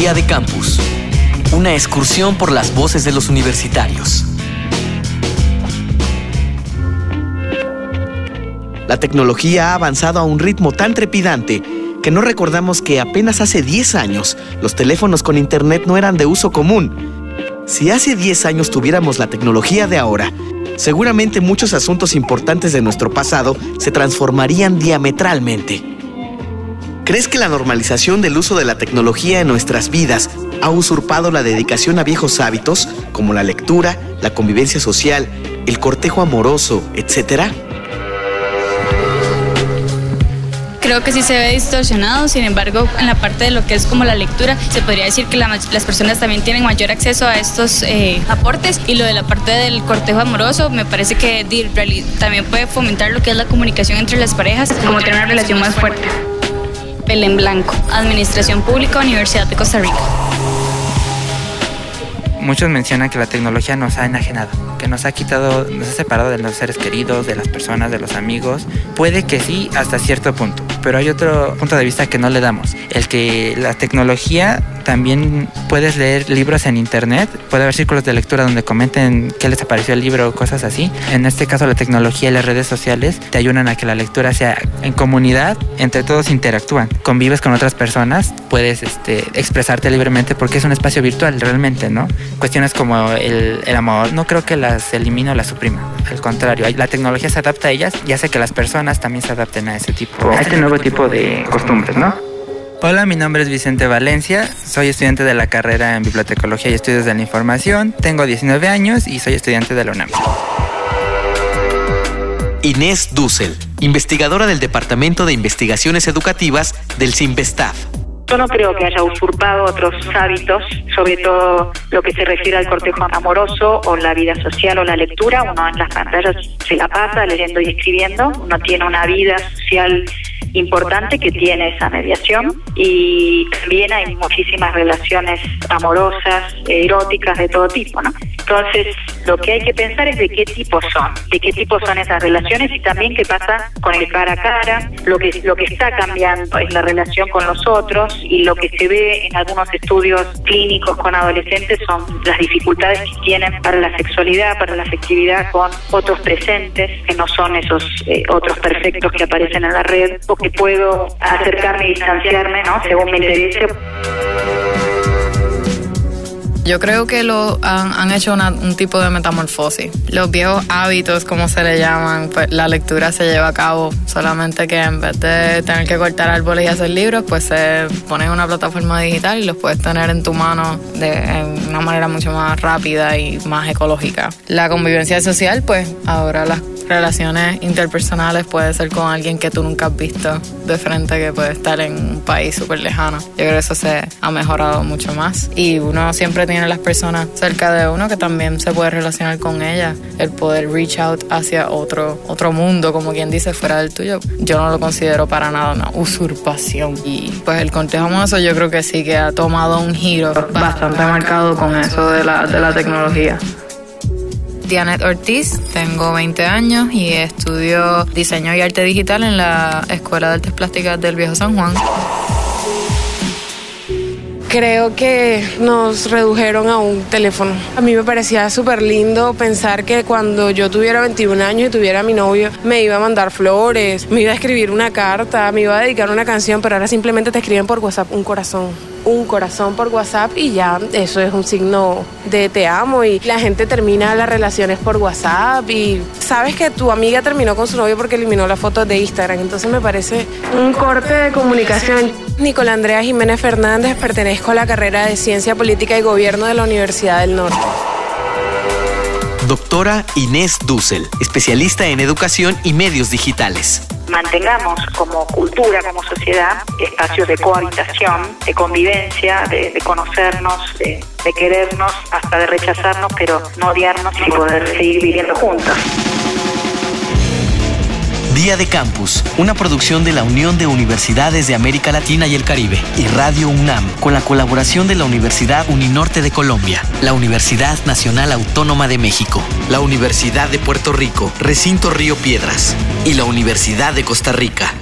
Día de Campus. Una excursión por las voces de los universitarios. La tecnología ha avanzado a un ritmo tan trepidante que no recordamos que apenas hace 10 años los teléfonos con internet no eran de uso común. Si hace 10 años tuviéramos la tecnología de ahora, seguramente muchos asuntos importantes de nuestro pasado se transformarían diametralmente. ¿Crees que la normalización del uso de la tecnología en nuestras vidas ha usurpado la dedicación a viejos hábitos como la lectura, la convivencia social, el cortejo amoroso, etcétera? creo que sí se ve distorsionado, sin embargo, en la parte de lo que es como la lectura, se podría decir que las personas también tienen mayor acceso a estos eh, aportes y lo de la parte del cortejo amoroso, me parece que también puede fomentar lo que es la comunicación entre las parejas, como tener una relación más fuerte. Belén Blanco, Administración Pública, Universidad de Costa Rica. Muchos mencionan que la tecnología nos ha enajenado, que nos ha quitado, nos ha separado de los seres queridos, de las personas, de los amigos. Puede que sí, hasta cierto punto, pero hay otro punto de vista que no le damos, el que la tecnología también puedes leer libros en internet, puede haber círculos de lectura donde comenten qué les apareció el libro o cosas así. En este caso la tecnología y las redes sociales te ayudan a que la lectura sea en comunidad, entre todos interactúan, convives con otras personas, puedes este, expresarte libremente porque es un espacio virtual realmente, ¿no? Cuestiones como el, el amor, no creo que las elimine o las suprima, al contrario, la tecnología se adapta a ellas y hace que las personas también se adapten a ese tipo, este nuevo tipo de costumbres, ¿no? Hola, mi nombre es Vicente Valencia, soy estudiante de la carrera en Bibliotecología y Estudios de la Información, tengo 19 años y soy estudiante de la UNAM. Inés Dussel, investigadora del Departamento de Investigaciones Educativas del CIMBESTAF. Yo no creo que haya usurpado otros hábitos, sobre todo lo que se refiere al cortejo amoroso o la vida social o la lectura. Uno en las pantallas se la pasa leyendo y escribiendo. Uno tiene una vida social importante que tiene esa mediación y también hay muchísimas relaciones amorosas, eróticas de todo tipo, ¿no? Entonces, lo que hay que pensar es de qué tipo son, de qué tipo son esas relaciones y también qué pasa con el cara a cara. Lo que, lo que está cambiando es la relación con los otros y lo que se ve en algunos estudios clínicos con adolescentes son las dificultades que tienen para la sexualidad, para la afectividad con otros presentes, que no son esos eh, otros perfectos que aparecen en la red que puedo acercarme y distanciarme, ¿no? Según me interese. Yo creo que lo han, hecho un tipo de metamorfosis. Los viejos hábitos, como se le llaman, pues la lectura se lleva a cabo. Solamente que en vez de tener que cortar árboles y hacer libros, pues se pone en una plataforma digital y los puedes tener en tu mano de una manera mucho más rápida y más ecológica. La convivencia social, pues ahora las relaciones interpersonales puede ser con alguien que tú nunca has visto de frente, que puede estar en un país súper lejano. Yo creo que eso se ha mejorado mucho más. Y uno siempre tiene las personas cerca de uno que también se puede relacionar con ellas. El poder reach out hacia otro, otro mundo, como quien dice, fuera del tuyo, yo no lo considero para nada una usurpación. Y pues el cortejo eso yo creo que sí que ha tomado un giro bastante marcado con eso de la, de la tecnología. Dianet Ortiz, tengo 20 años y estudio diseño y arte digital en la Escuela de Artes Plásticas del Viejo San Juan. Creo que nos redujeron a un teléfono. A mí me parecía súper lindo pensar que cuando yo tuviera 21 años y tuviera mi novio, me iba a mandar flores, me iba a escribir una carta, me iba a dedicar una canción, pero ahora simplemente te escriben por WhatsApp un corazón un corazón por WhatsApp y ya eso es un signo de te amo y la gente termina las relaciones por WhatsApp y sabes que tu amiga terminó con su novio porque eliminó las fotos de Instagram, entonces me parece un corte de comunicación. Nicolás Andrea Jiménez Fernández, pertenezco a la carrera de Ciencia Política y Gobierno de la Universidad del Norte. Doctora Inés Dussel, especialista en educación y medios digitales mantengamos como cultura, como sociedad, espacios de cohabitación, de convivencia, de, conocernos, de, querernos, hasta de rechazarnos, pero no odiarnos y poder seguir viviendo juntos. Día de Campus, una producción de la Unión de Universidades de América Latina y el Caribe y Radio UNAM, con la colaboración de la Universidad Uninorte de Colombia, la Universidad Nacional Autónoma de México, la Universidad de Puerto Rico, Recinto Río Piedras y la Universidad de Costa Rica.